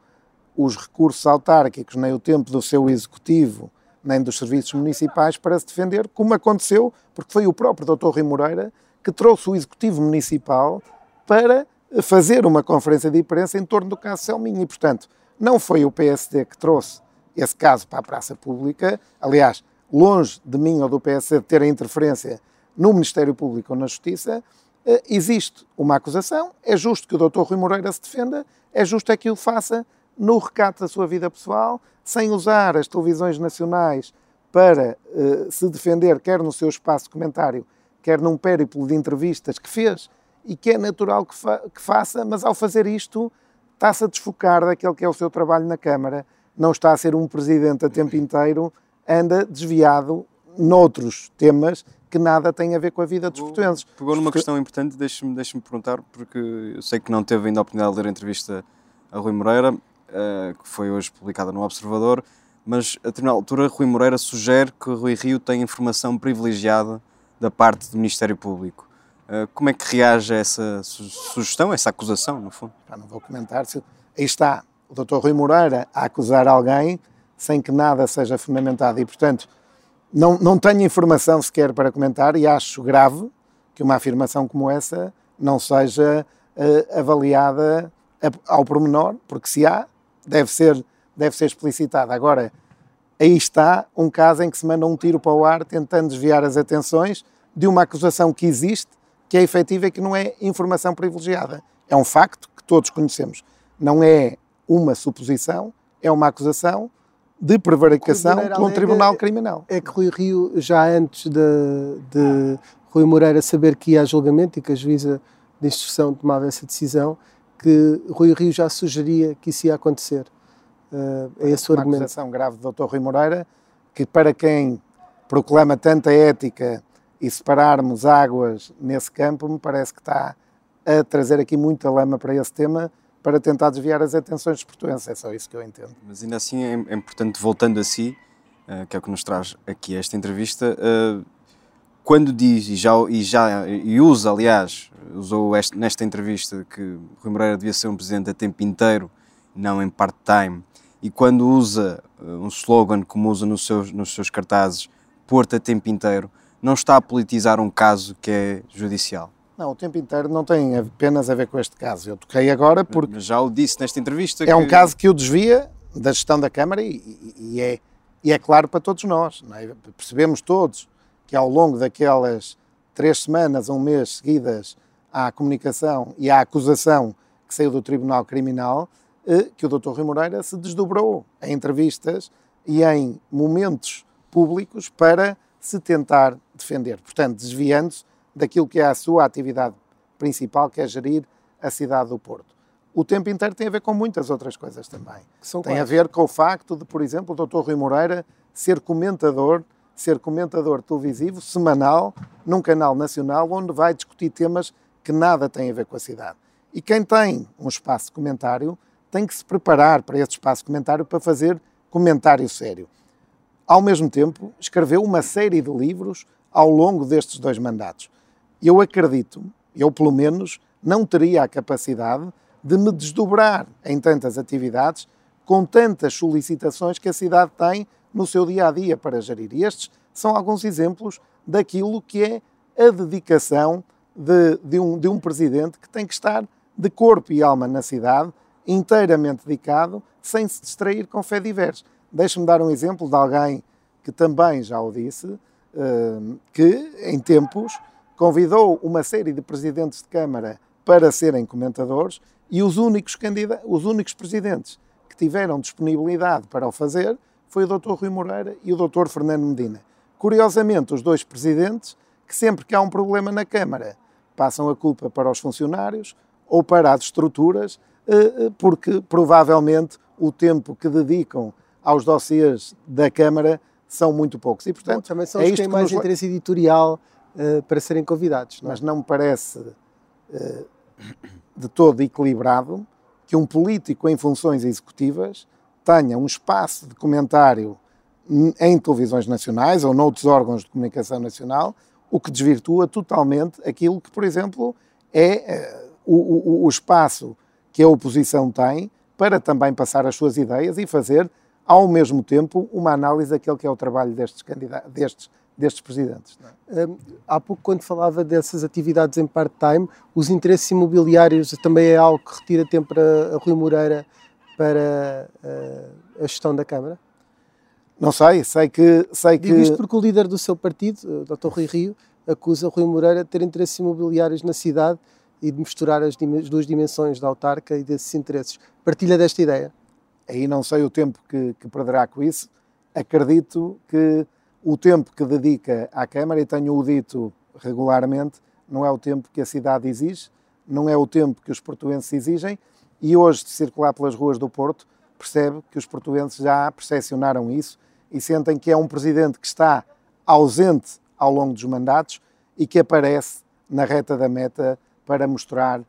os recursos autárquicos, nem o tempo do seu executivo, nem dos serviços municipais para se defender, como aconteceu, porque foi o próprio Dr. Rui Moreira que trouxe o Executivo Municipal para fazer uma conferência de imprensa em torno do caso Selminho. E, portanto, não foi o PSD que trouxe esse caso para a praça pública. Aliás, longe de mim ou do PSD ter a interferência no Ministério Público ou na Justiça, eh, existe uma acusação, é justo que o Dr. Rui Moreira se defenda, é justo é que o faça no recato da sua vida pessoal, sem usar as televisões nacionais para uh, se defender, quer no seu espaço de comentário, quer num périplo de entrevistas que fez e que é natural que, fa que faça, mas ao fazer isto está-se a desfocar daquele que é o seu trabalho na Câmara, não está a ser um presidente a tempo inteiro, anda desviado noutros temas que nada têm a ver com a vida dos portugueses. Pegou numa questão importante, deixe-me deixe perguntar, porque eu sei que não teve ainda a oportunidade de ler a entrevista a Rui Moreira, que foi hoje publicada no Observador, mas a determinada altura Rui Moreira sugere que Rui Rio tem informação privilegiada da parte do Ministério Público. Uh, como é que reage a essa su sugestão, a essa acusação, no fundo? não vou comentar. Se... Aí está o Dr. Rui Moreira a acusar alguém sem que nada seja fundamentado e, portanto, não, não tenho informação sequer para comentar e acho grave que uma afirmação como essa não seja uh, avaliada ao pormenor, porque se há, deve ser, deve ser explicitada. Agora, aí está um caso em que se manda um tiro para o ar tentando desviar as atenções de uma acusação que existe, que é efetiva e que não é informação privilegiada. É um facto que todos conhecemos. Não é uma suposição, é uma acusação de prevaricação por um tribunal criminal. É que Rui Rio, já antes de, de Rui Moreira saber que ia a julgamento e que a juíza de instrução tomava essa decisão, que Rui Rio já sugeria que isso ia acontecer. Uh, é esse o uma argumento. acusação grave do Dr. Rui Moreira, que para quem proclama tanta ética e separarmos águas nesse campo, me parece que está a trazer aqui muita lama para esse tema para tentar desviar as atenções dos portuenses. É só isso que eu entendo. Mas ainda assim é, é importante, voltando a si, uh, que é o que nos traz aqui esta entrevista, uh, quando diz, e já, e já e usa, aliás, usou este, nesta entrevista que Rui Moreira devia ser um presidente a tempo inteiro, não em part-time, e quando usa uh, um slogan como usa nos seus, nos seus cartazes, Porto a tempo inteiro, não está a politizar um caso que é judicial. Não, o tempo inteiro não tem apenas a ver com este caso. Eu toquei agora porque. Mas já o disse nesta entrevista. É que... um caso que o desvia da gestão da Câmara e, e, é, e é claro para todos nós. É? Percebemos todos que ao longo daquelas três semanas, um mês seguidas à comunicação e à acusação que saiu do Tribunal Criminal, eh, que o Dr. Rui Moreira se desdobrou em entrevistas e em momentos públicos para se tentar defender. Portanto, desviando-se daquilo que é a sua atividade principal, que é gerir a cidade do Porto. O tempo inteiro tem a ver com muitas outras coisas também. tem quais? a ver com o facto de, por exemplo, o Dr. Rui Moreira ser comentador, ser comentador televisivo semanal num canal nacional onde vai discutir temas que nada têm a ver com a cidade. E quem tem um espaço de comentário tem que se preparar para esse espaço de comentário para fazer comentário sério. Ao mesmo tempo, escreveu uma série de livros ao longo destes dois mandatos eu acredito, eu pelo menos, não teria a capacidade de me desdobrar em tantas atividades, com tantas solicitações que a cidade tem no seu dia a dia para gerir. E estes são alguns exemplos daquilo que é a dedicação de, de, um, de um presidente que tem que estar de corpo e alma na cidade, inteiramente dedicado, sem se distrair com fé diversos. Deixe-me dar um exemplo de alguém que também já o disse, eh, que em tempos convidou uma série de presidentes de Câmara para serem comentadores e os únicos, os únicos presidentes que tiveram disponibilidade para o fazer foi o Dr. Rui Moreira e o Dr. Fernando Medina. Curiosamente, os dois presidentes, que sempre que há um problema na Câmara, passam a culpa para os funcionários ou para as estruturas, eh, eh, porque provavelmente o tempo que dedicam aos dossiês da Câmara são muito poucos. E, portanto, Bom, também são é os que têm mais nos... interesse editorial uh, para serem convidados. Não? É? Mas não me parece uh, de todo equilibrado que um político em funções executivas tenha um espaço de comentário em televisões nacionais ou noutros órgãos de comunicação nacional, o que desvirtua totalmente aquilo que, por exemplo, é uh, o, o, o espaço que a oposição tem para também passar as suas ideias e fazer ao mesmo tempo, uma análise daquele que é o trabalho destes, candidatos, destes, destes presidentes. É? Um, há pouco, quando falava dessas atividades em part-time, os interesses imobiliários também é algo que retira tempo a, a Rui Moreira para uh, a gestão da Câmara? Não sei, sei que... Sei Digo isto porque o líder do seu partido, o Dr. Rui Rio, acusa Rui Moreira de ter interesses imobiliários na cidade e de misturar as, as duas dimensões da autarca e desses interesses. Partilha desta ideia? Aí não sei o tempo que, que perderá com isso. Acredito que o tempo que dedica à Câmara, e tenho-o dito regularmente, não é o tempo que a cidade exige, não é o tempo que os portuenses exigem, e hoje, de circular pelas ruas do Porto, percebe que os portuenses já percepcionaram isso e sentem que é um presidente que está ausente ao longo dos mandatos e que aparece na reta da meta para mostrar uh,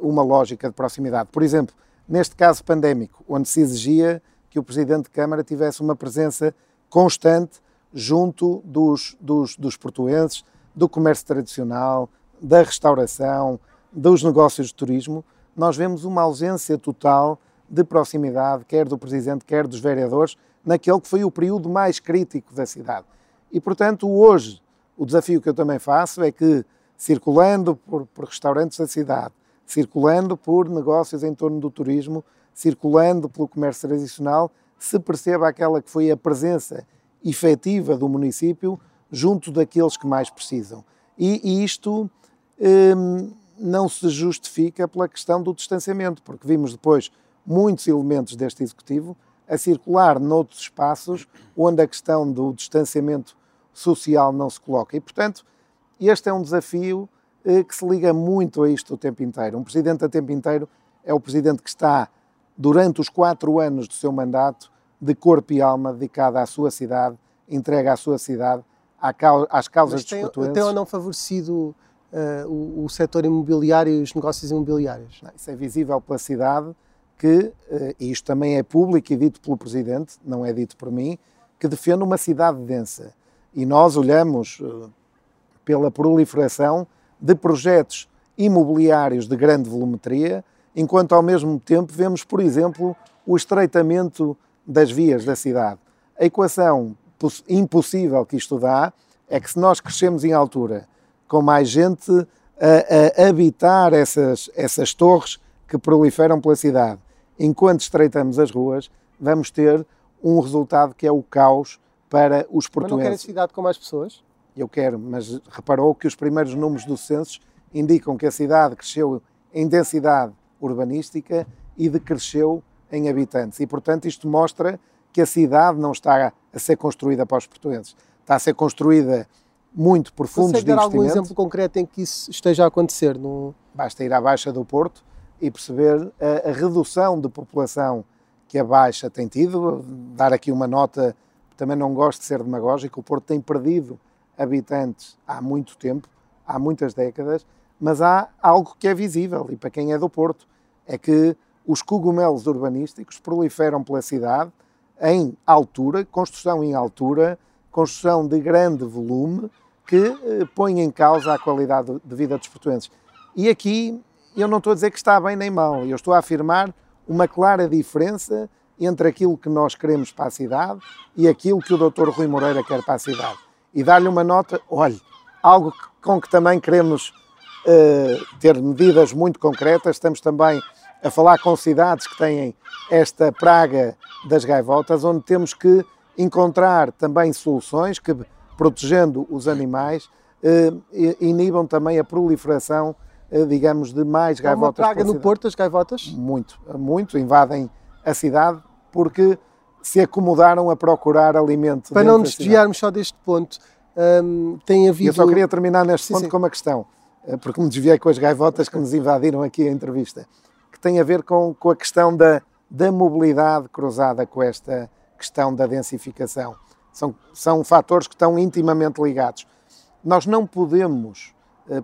uma lógica de proximidade. Por exemplo, neste caso pandémico, onde se exigia que o Presidente de Câmara tivesse uma presença constante junto dos, dos, dos portuenses, do comércio tradicional, da restauração, dos negócios de turismo, nós vemos uma ausência total de proximidade, quer do Presidente, quer dos vereadores, naquele que foi o período mais crítico da cidade. E, portanto, hoje, o desafio que eu também faço é que, circulando por, por restaurantes da cidade, circulando por negócios em torno do turismo, circulando pelo comércio tradicional, se perceba aquela que foi a presença efetiva do município junto daqueles que mais precisam. E, e isto hum, não se justifica pela questão do distanciamento, porque vimos depois muitos elementos deste executivo a circular noutros espaços onde a questão do distanciamento social não se coloca. E, portanto, este é um desafio eh, que se liga muito a isto o tempo inteiro. Um presidente a tempo inteiro é o presidente que está, durante os quatro anos do seu mandato, de corpo e alma dedicado à sua cidade, entrega à sua cidade, às causas Mas tem. Tem ou não favorecido uh, o, o setor imobiliário e os negócios imobiliários? Não, isso é visível pela cidade que, uh, e isto também é público e dito pelo Presidente, não é dito por mim, que defende uma cidade densa. E nós olhamos uh, pela proliferação de projetos imobiliários de grande volumetria, enquanto ao mesmo tempo vemos, por exemplo, o estreitamento das vias da cidade. A equação impossível que isto dá é que se nós crescemos em altura com mais gente a, a habitar essas, essas torres que proliferam pela cidade, enquanto estreitamos as ruas, vamos ter um resultado que é o caos para os portugueses. Mas não querem cidade com mais pessoas? Eu quero, mas reparou que os primeiros números do censo indicam que a cidade cresceu em densidade urbanística e decresceu em habitantes. E, portanto, isto mostra que a cidade não está a ser construída para os portugueses. Está a ser construída muito por fundos Consegue de dar investimento. algum exemplo concreto em que isso esteja a acontecer? No... Basta ir à Baixa do Porto e perceber a, a, redução de população que a Baixa tem tido. Dar aqui uma nota, também não gosto de ser demagógico, o Porto tem perdido habitantes há muito tempo, há muitas décadas, mas há algo que é visível, e para quem é do Porto, é que os cogumelos urbanísticos proliferam pela cidade em altura, construção em altura, construção de grande volume, que eh, põe em causa a qualidade de vida dos portuenses. E aqui eu não estou a dizer que está bem nem mal, eu estou a afirmar uma clara diferença entre aquilo que nós queremos para a cidade e aquilo que o Dr. Rui Moreira quer para a cidade. E dar-lhe uma nota, olhe, algo com que também queremos uh, ter medidas muito concretas, estamos também a falar com cidades que têm esta praga das gaivotas, onde temos que encontrar também soluções que, protegendo os animais, eh, inibam também a proliferação, digamos, de mais gaivotas. Há uma praga no Porto, as gaivotas? Muito, muito, invadem a cidade porque se acomodaram a procurar alimento. Para não nos desviarmos só deste ponto, hum, tem havido... Eu só queria terminar neste sim, ponto sim. com uma questão, eh, porque me desviei com as gaivotas que nos invadiram aqui a entrevista que tem a ver com, com a questão da, da mobilidade cruzada com esta questão da densificação. São, são fatores que estão intimamente ligados. Nós não podemos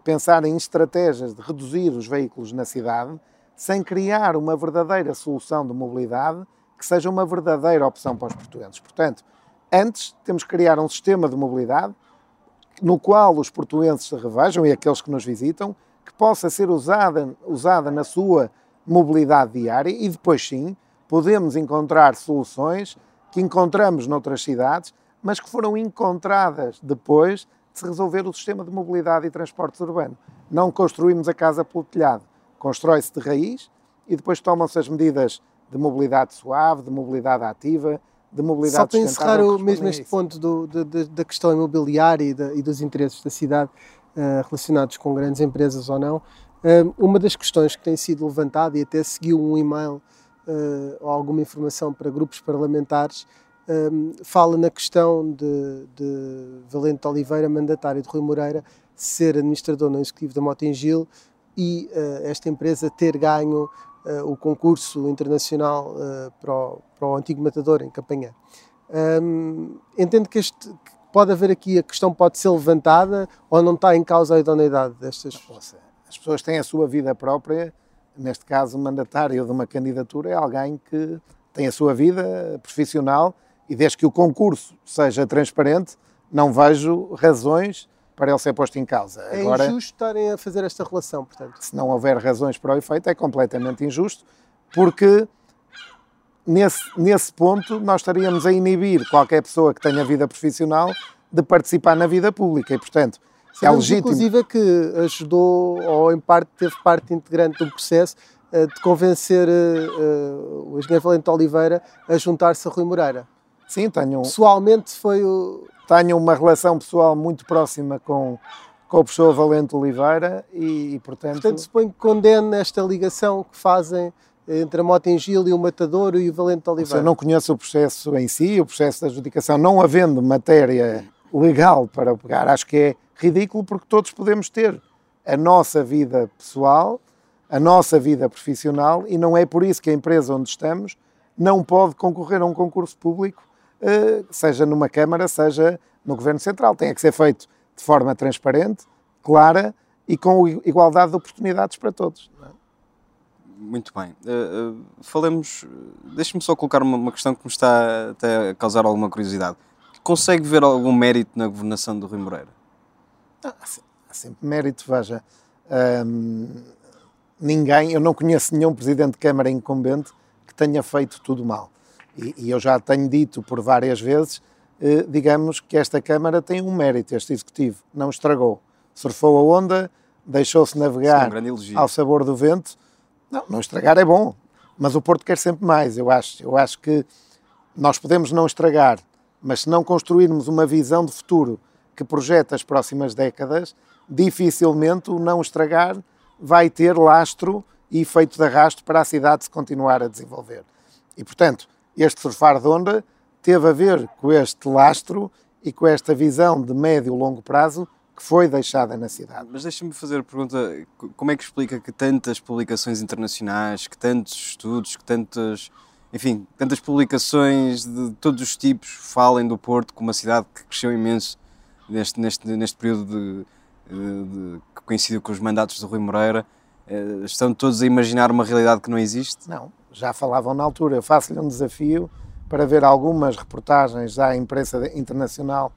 pensar em estratégias de reduzir os veículos na cidade sem criar uma verdadeira solução de mobilidade que seja uma verdadeira opção para os portugueses. Portanto, antes temos que criar um sistema de mobilidade no qual os portuenses se revejam e aqueles que nos visitam, que possa ser usada, usada na sua mobilidade diária e depois sim podemos encontrar soluções que encontramos noutras cidades, mas que foram encontradas depois de se resolver o sistema de mobilidade e transporte urbano. Não construímos a casa pelo telhado, constrói-se de raiz e depois tomam-se as medidas de mobilidade suave, de mobilidade ativa, de mobilidade Só para encerrar o, mesmo este ponto do, de, da questão imobiliária e, de, e, dos interesses da cidade uh, relacionados com grandes empresas ou não, uh, uma das questões que tem sido levantada e até seguiu um e-mail uh, ou alguma informação para grupos parlamentares fala na questão de, de Valente Oliveira, mandatário de Rui Moreira, ser administrador não executivo da Motengil e esta empresa ter ganho uh, o concurso internacional uh, para, o, para, o, antigo matador em Campanhã. Um, entendo que, este, pode haver aqui, a questão pode ser levantada ou não está em causa a idoneidade destas pessoas? As pessoas têm a sua vida própria, neste caso o mandatário de uma candidatura é alguém que tem a sua vida profissional e desde que o concurso seja transparente, não vejo razões para ele ser posto em causa. É Agora, injusto estarem a fazer esta relação, portanto. Se não houver razões para o efeito, é completamente injusto, porque nesse, nesse ponto nós estaríamos a inibir qualquer pessoa que tenha vida profissional de participar na vida pública e, portanto, é legítimo. Inclusive que ajudou, ou em parte teve parte integrante do processo, eh, de convencer uh, uh, o engenheiro Valente Oliveira a juntar-se a Rui Moreira. Sim, tenho. Pessoalmente foi o, tenho uma relação pessoal muito próxima com, com o professor Valente Oliveira e, e portanto... Portanto, suponho que condene esta ligação que fazem entre a Motengil e o Matador e o Valente Oliveira. Eu não conheço o processo em si, o processo da adjudicação, não havendo matéria legal para pegar, acho que é ridículo porque todos podemos ter a nossa vida pessoal, a nossa vida profissional e não é por isso que a empresa onde estamos não pode concorrer a um concurso público seja numa Câmara, seja no Governo Central. Tem que ser feito de forma transparente, clara e com igualdade de oportunidades para todos. É? Muito bem. Uh, uh, falemos. Deixe-me só colocar uma, uma, questão que me está até a causar alguma curiosidade. Consegue ver algum mérito na governação do Rui Moreira? Ah, há sempre mérito, veja. Um, ninguém, eu não conheço nenhum presidente de Câmara incumbente que tenha feito tudo mal e, e eu já tenho dito por várias vezes, eh, digamos que esta Câmara tem um mérito, este Executivo, não estragou. Surfou a onda, deixou-se navegar Sim, ao sabor do vento. Não, não estragar é bom, mas o Porto quer sempre mais, eu acho. Eu acho que nós podemos não estragar, mas se não construirmos uma visão de futuro que projeta as próximas décadas, dificilmente o não estragar vai ter lastro e efeito de arrasto para a cidade se continuar a desenvolver. E, portanto, este surfar de onda teve a ver com este lastro e com esta visão de médio e longo prazo que foi deixada na cidade. Mas deixa-me fazer a pergunta: como é que explica que tantas publicações internacionais, que tantos estudos, que tantas, enfim, tantas publicações de todos os tipos falem do Porto como uma cidade que cresceu imenso neste, neste, neste período de, de, que coincidiu com os mandatos de Rui Moreira? Eh, estão todos a imaginar uma realidade que não existe? Não, já falavam na altura. Eu faço-lhe um desafio para ver algumas reportagens à imprensa internacional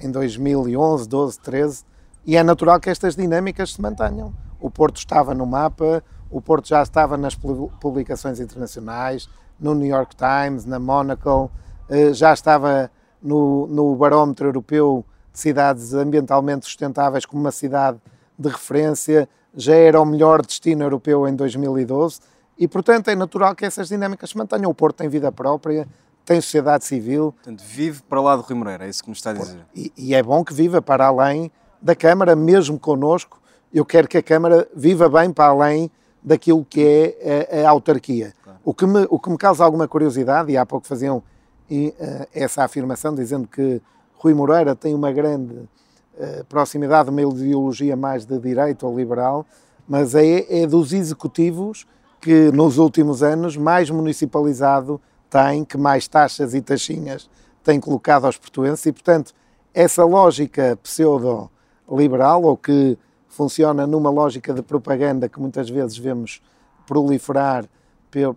em 2011, 12, 13, e é natural que estas dinâmicas se mantenham. O Porto estava no mapa, o Porto já estava nas publicações internacionais, no New York Times, na Monaco, eh, já estava no, no barómetro europeu de cidades ambientalmente sustentáveis como uma cidade de referência, já era o melhor destino europeu em 2012 e, portanto, é natural que essas dinâmicas se mantenham. O Porto tem vida própria, tem sociedade civil. Portanto, vive para lá do Rui Moreira, é isso que nos está a dizer. E, e é bom que viva para além da Câmara, mesmo connosco. Eu quero que a Câmara viva bem para além daquilo que é a, a autarquia. Claro. O, que me, o que me causa alguma curiosidade, e há pouco faziam e, uh, essa afirmação, dizendo que Rui Moreira tem uma grande uh, proximidade, uma ideologia mais de direito ou liberal, mas é, é dos executivos que nos últimos anos mais municipalizado tem, que mais taxas e taxinhas tem colocado aos portuenses e, portanto, essa lógica pseudo-liberal ou que funciona numa lógica de propaganda que muitas vezes vemos proliferar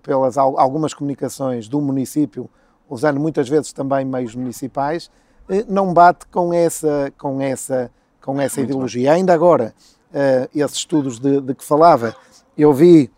pelas algumas comunicações do município, usando muitas vezes também meios municipais, eh, não bate com essa, com essa, com essa ideologia. Ainda agora, eh, esses estudos de, de que falava, eu vi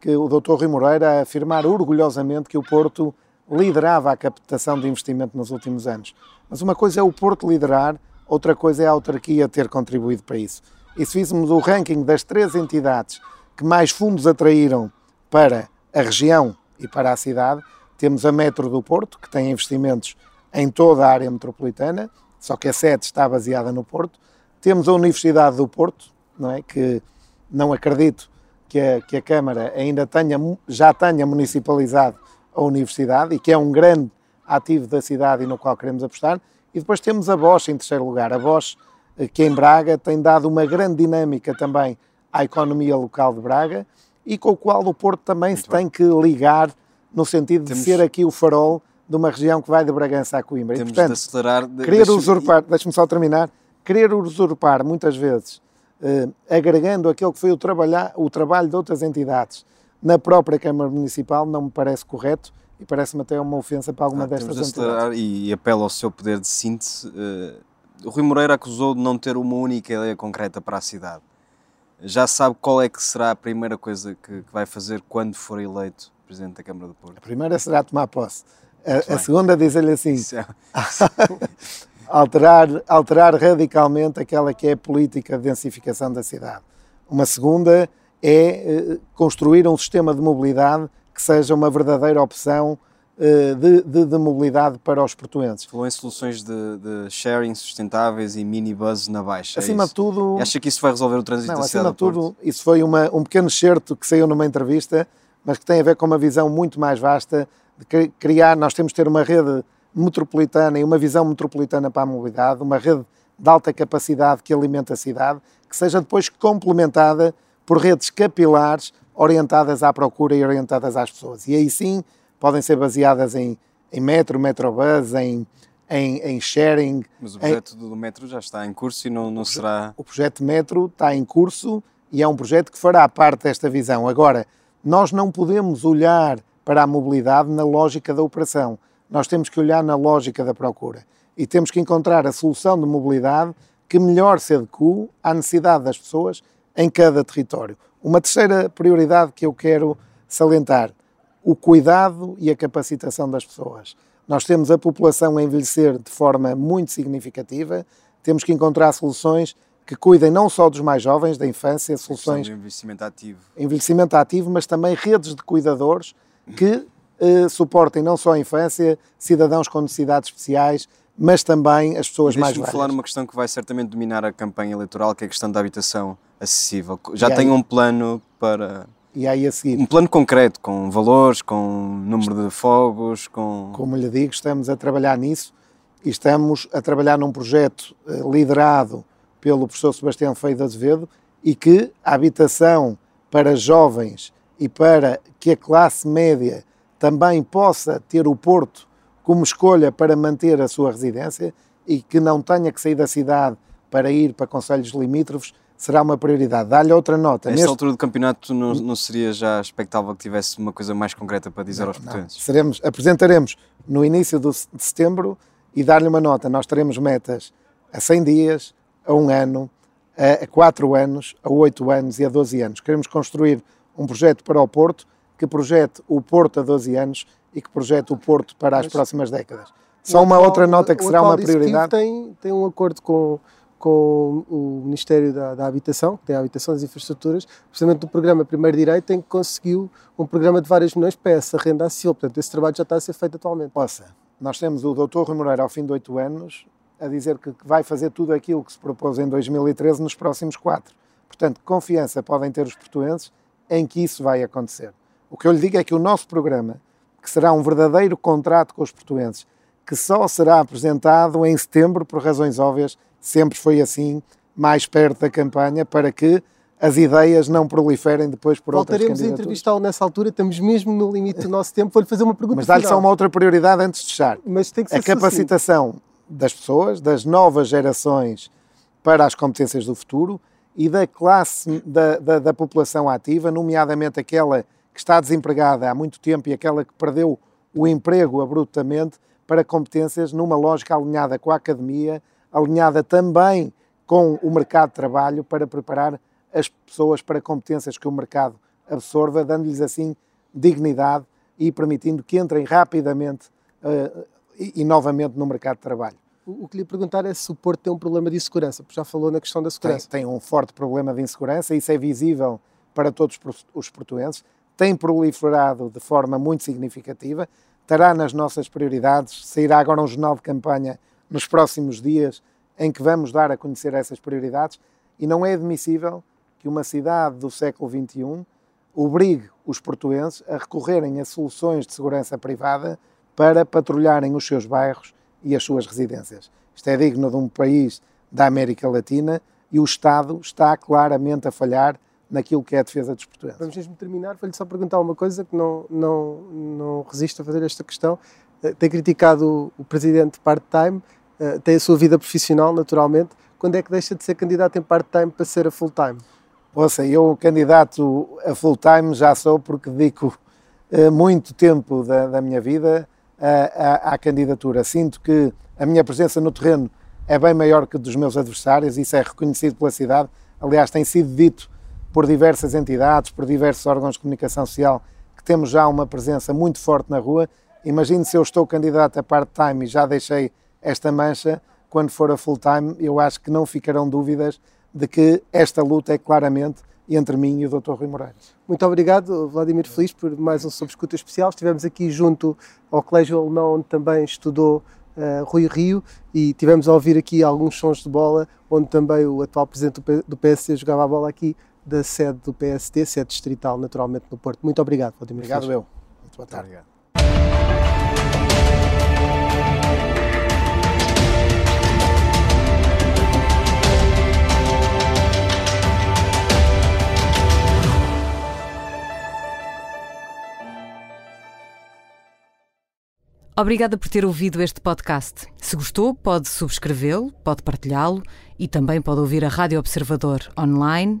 que o Dr. Rui Moreira afirmar orgulhosamente que o Porto liderava a captação de investimento nos últimos anos. Mas uma coisa é o Porto liderar, outra coisa é a autarquia ter contribuído para isso. E se fizermos o ranking das três entidades que mais fundos atraíram para a região e para a cidade, temos a Metro do Porto, que tem investimentos em toda a área metropolitana, só que a sede está baseada no Porto. Temos a Universidade do Porto, não é? que não acredito que a, que a Câmara ainda tenha, já tenha municipalizado a universidade e que é um grande ativo da cidade e no qual queremos apostar. E depois temos a Bosch em terceiro lugar. A Bosch, que em Braga tem dado uma grande dinâmica também à economia local de Braga e com o qual o Porto também Muito se bem. tem que ligar no sentido temos... de ser aqui o farol de uma região que vai de Bragança a Coimbra. Temos e, portanto, de acelerar... De, querer usurpar, deixa-me só terminar, querer usurpar muitas vezes, agregando aquilo que foi o, trabalhar, o trabalho de outras entidades na própria Câmara Municipal, não me parece correto e parece-me até uma ofensa para alguma ah, destas entidades. E, e apelo ao seu poder de síntese. Uh, o Rui Moreira acusou de não ter uma única ideia concreta para a cidade já sabe qual é que será a primeira coisa que, que vai fazer quando for eleito Presidente da Câmara do Porto? A primeira será tomar posse. A, a segunda dizer-lhe assim, é... alterar, alterar radicalmente aquela que é a política de densificação da cidade. Uma segunda é uh, construir um sistema de mobilidade que seja uma verdadeira opção eh, de, de, de, mobilidade para os portuenses. Falou em soluções de, de sharing sustentáveis e minibus na baixa. É acima é de tudo. Acha que isso vai resolver o trânsito não, da cidade? Acima de tudo, isso foi uma, um pequeno excerto que saiu numa entrevista, mas que tem a ver com uma visão muito mais vasta de criar. Nós temos de ter uma rede metropolitana e uma visão metropolitana para a mobilidade, uma rede de alta capacidade que alimenta a cidade, que seja depois complementada por redes capilares orientadas à procura e orientadas às pessoas. E aí sim podem ser baseadas em, em metro, metrobus, em, em, em sharing. Mas o projeto em... do metro já está em curso e não, não o será. O projeto metro está em curso e é um projeto que fará parte desta visão. Agora, nós não podemos olhar para a mobilidade na lógica da operação. Nós temos que olhar na lógica da procura e temos que encontrar a solução de mobilidade que melhor se adeque à necessidade das pessoas em cada território. Uma terceira prioridade que eu quero salientar: o cuidado e a capacitação das pessoas. Nós temos a população a envelhecer de forma muito significativa, temos que encontrar soluções que cuidem não só dos mais jovens, da infância, soluções. De envelhecimento ativo. Envelhecimento ativo, mas também redes de cuidadores que eh, suportem não só a infância, cidadãos com necessidades especiais, mas também as pessoas mais velhas. falar numa questão que vai certamente dominar a campanha eleitoral, que é a questão da habitação acessível. Já tem um plano para e aí a seguir. Um plano concreto, com valores, com número de fogos, com. Como lhe digo, estamos a trabalhar nisso e estamos a trabalhar num projeto eh, liderado pelo professor Sebastião Feio de Azevedo e que a habitação para jovens e para que a classe média também possa ter o Porto como escolha para manter a sua residência e que não tenha que sair da cidade para ir para conselhos limítrofes será uma prioridade. Dá-lhe outra nota. Nesta Neste... altura do campeonato não, não seria já expectável que tivesse uma coisa mais concreta para dizer não, aos portugueses? Seremos, apresentaremos no início do, de setembro e dar-lhe uma nota. Nós teremos metas a 100 dias, a um ano, a 4 anos, a 8 anos e a 12 anos. Queremos construir um projeto para o Porto que projete o Porto a 12 anos e que projete o Porto para as Mas, próximas décadas. Só uma outra nota que será uma prioridade. Tem, tem um acordo com com o Ministério da, da, Habitação, que tem a Habitação das Infraestruturas, precisamente do programa Primeiro Direito, em que conseguiu um programa de vários milhões para essa renda acessível. Portanto, esse trabalho já está a ser feito atualmente. Possa. Nós temos o Dr. Rui Moreira, ao fim de oito anos, a dizer que vai fazer tudo aquilo que se propôs em 2013 nos próximos quatro. Portanto, confiança podem ter os portuenses em que isso vai acontecer. O que eu lhe digo é que o nosso programa, que será um verdadeiro contrato com os portuenses, que só será apresentado em setembro, por razões óbvias, sempre foi assim, mais perto da campanha, para que as ideias não proliferem depois por Voltaremos outras Voltaremos a entrevistá-lo nessa altura, estamos mesmo no limite do nosso tempo. Vou-lhe fazer uma pergunta Mas dá-lhe só uma outra prioridade antes de fechar. Mas tem que ser A capacitação assim. das pessoas, das novas gerações para as competências do futuro e da classe, da, da, da população ativa, nomeadamente aquela que está desempregada há muito tempo e aquela que perdeu o emprego abruptamente, para competências numa lógica alinhada com a academia, alinhada também com o mercado de trabalho para preparar as pessoas para competências que o mercado absorva, dando-lhes assim dignidade e permitindo que entrem rapidamente uh, e, e, novamente no mercado de trabalho. O, o que lhe perguntar é se o Porto tem um problema de insegurança, porque já falou na questão da segurança. Tem, tem um forte problema de insegurança, isso é visível para todos os portuenses, tem proliferado de forma muito significativa, estará nas nossas prioridades, sairá agora um jornal de campanha nos próximos dias em que vamos dar a conhecer essas prioridades e não é admissível que uma cidade do século XXI obrigue os portuenses a recorrerem a soluções de segurança privada para patrulharem os seus bairros e as suas residências. Isto é digno de um país da América Latina e o Estado está claramente a falhar naquilo que é a defesa dos portugueses. Vamos mesmo terminar. Vou-lhe só perguntar uma coisa que não, não, não resisto a fazer esta questão. Eh, tem criticado o presidente part-time, eh, tem a sua vida profissional, naturalmente. Quando é que deixa de ser candidato em part-time para ser a full-time? Ouça, eu candidato a full-time já sou porque dedico uh, muito tempo da, da minha vida à, à, candidatura. Sinto que a minha presença no terreno é bem maior que dos meus adversários, isso é reconhecido pela cidade. Aliás, tem sido dito por diversas entidades, por diversos órgãos de comunicação social, que temos já uma presença muito forte na rua. Imagine se eu estou candidato a part-time e já deixei esta mancha, quando for a full-time, eu acho que não ficarão dúvidas de que esta luta é claramente entre mim e o Dr. Rui Moraes. Muito obrigado, Vladimir Feliz, por mais um Sob Escuta Especial. Estivemos aqui junto ao Colégio Alemão, onde também estudou uh, Rui Rio, e tivemos a ouvir aqui alguns sons de bola, onde também o atual presidente do PSD jogava a bola aqui da sede do PSD, sede distrital, naturalmente, no Porto. Muito obrigado, Vladimir Obrigado Feliz. eu. Muito boa tarde. Muito Obrigada por ter ouvido este podcast. Se gostou, pode subscrevê-lo, pode partilhá-lo e também pode ouvir a Rádio Observador online